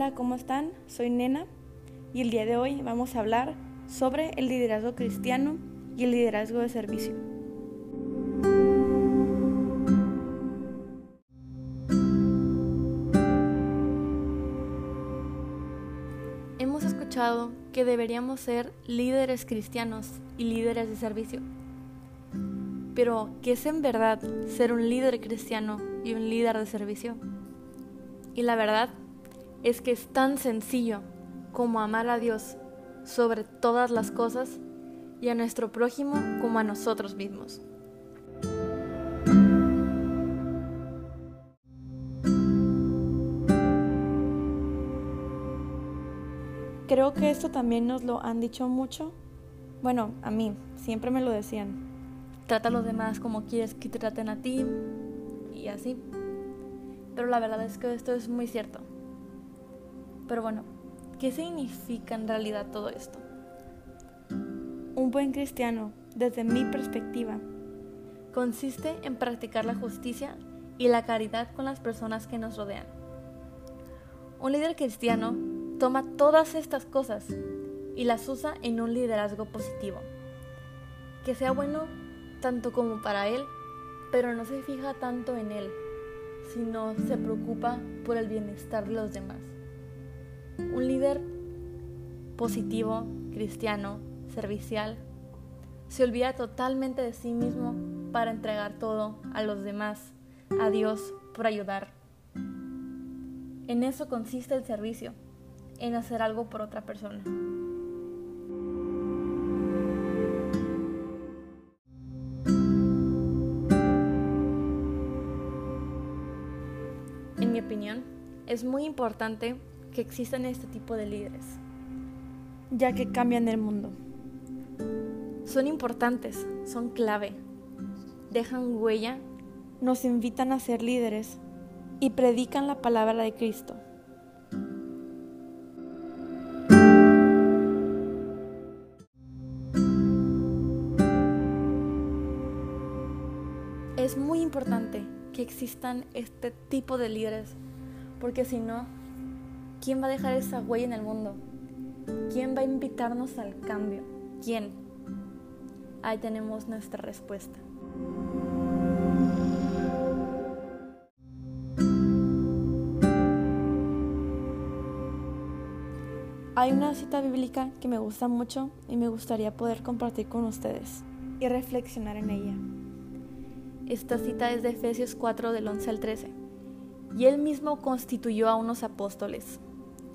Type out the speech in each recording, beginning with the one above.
Hola, ¿cómo están? Soy Nena y el día de hoy vamos a hablar sobre el liderazgo cristiano y el liderazgo de servicio. Hemos escuchado que deberíamos ser líderes cristianos y líderes de servicio. Pero, ¿qué es en verdad ser un líder cristiano y un líder de servicio? Y la verdad es que es tan sencillo como amar a Dios sobre todas las cosas y a nuestro prójimo como a nosotros mismos. Creo que esto también nos lo han dicho mucho. Bueno, a mí, siempre me lo decían. Trata a los demás como quieres que te traten a ti y así. Pero la verdad es que esto es muy cierto. Pero bueno, ¿qué significa en realidad todo esto? Un buen cristiano, desde mi perspectiva, consiste en practicar la justicia y la caridad con las personas que nos rodean. Un líder cristiano toma todas estas cosas y las usa en un liderazgo positivo, que sea bueno tanto como para él, pero no se fija tanto en él, sino se preocupa por el bienestar de los demás. Un líder positivo, cristiano, servicial, se olvida totalmente de sí mismo para entregar todo a los demás, a Dios, por ayudar. En eso consiste el servicio, en hacer algo por otra persona. En mi opinión, es muy importante que existan este tipo de líderes, ya que cambian el mundo. Son importantes, son clave, dejan huella, nos invitan a ser líderes y predican la palabra de Cristo. Es muy importante que existan este tipo de líderes, porque si no, ¿Quién va a dejar esa huella en el mundo? ¿Quién va a invitarnos al cambio? ¿Quién? Ahí tenemos nuestra respuesta. Hay una cita bíblica que me gusta mucho y me gustaría poder compartir con ustedes y reflexionar en ella. Esta cita es de Efesios 4 del 11 al 13. Y él mismo constituyó a unos apóstoles,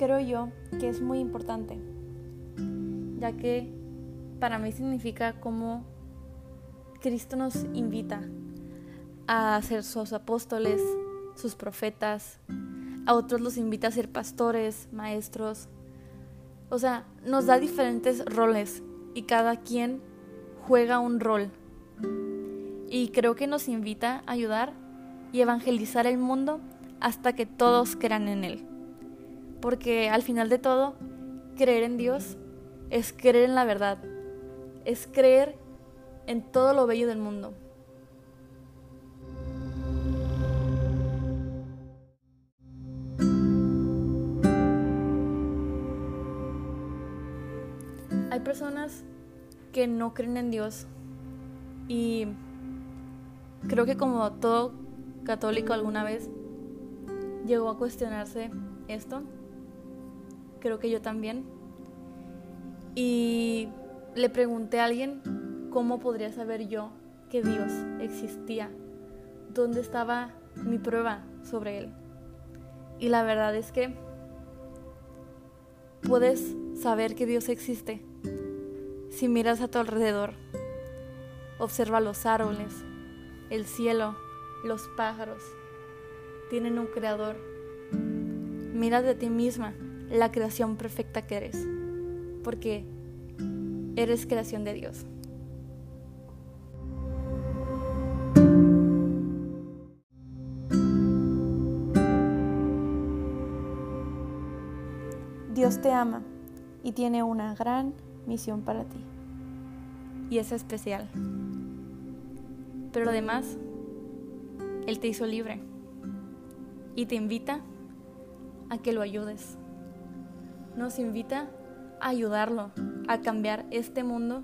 creo yo que es muy importante, ya que para mí significa cómo Cristo nos invita a ser sus apóstoles, sus profetas, a otros los invita a ser pastores, maestros. O sea, nos da diferentes roles y cada quien juega un rol. Y creo que nos invita a ayudar y evangelizar el mundo hasta que todos crean en Él porque al final de todo, creer en Dios es creer en la verdad, es creer en todo lo bello del mundo. Hay personas que no creen en Dios y creo que como todo católico alguna vez llegó a cuestionarse esto creo que yo también. Y le pregunté a alguien cómo podría saber yo que Dios existía, dónde estaba mi prueba sobre Él. Y la verdad es que puedes saber que Dios existe si miras a tu alrededor. Observa los árboles, el cielo, los pájaros. Tienen un creador. Mira de ti misma la creación perfecta que eres, porque eres creación de Dios. Dios te ama y tiene una gran misión para ti. Y es especial. Pero además, Él te hizo libre y te invita a que lo ayudes. Nos invita a ayudarlo a cambiar este mundo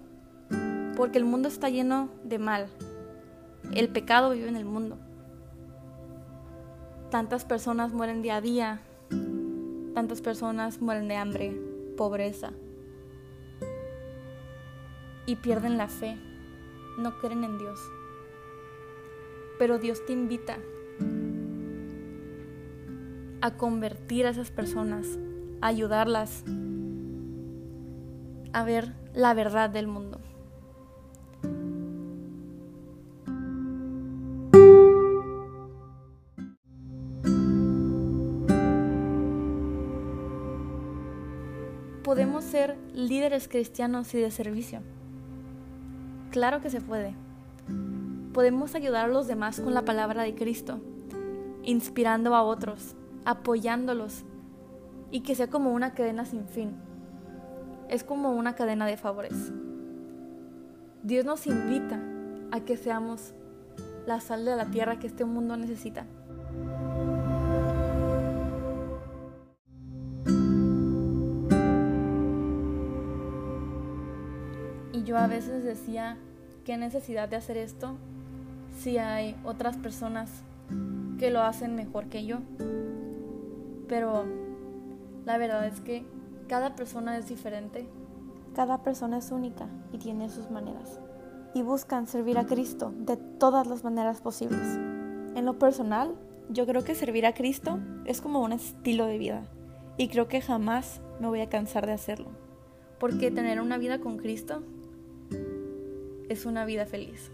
porque el mundo está lleno de mal. El pecado vive en el mundo. Tantas personas mueren día a día. Tantas personas mueren de hambre, pobreza. Y pierden la fe. No creen en Dios. Pero Dios te invita a convertir a esas personas, ayudarlas a ver la verdad del mundo. Podemos ser líderes cristianos y de servicio. Claro que se puede. Podemos ayudar a los demás con la palabra de Cristo, inspirando a otros, apoyándolos y que sea como una cadena sin fin. Es como una cadena de favores. Dios nos invita a que seamos la sal de la tierra que este mundo necesita. Y yo a veces decía, ¿qué necesidad de hacer esto si hay otras personas que lo hacen mejor que yo? Pero la verdad es que cada persona es diferente. Cada persona es única y tiene sus maneras. Y buscan servir a Cristo de todas las maneras posibles. En lo personal, yo creo que servir a Cristo es como un estilo de vida. Y creo que jamás me voy a cansar de hacerlo. Porque tener una vida con Cristo es una vida feliz.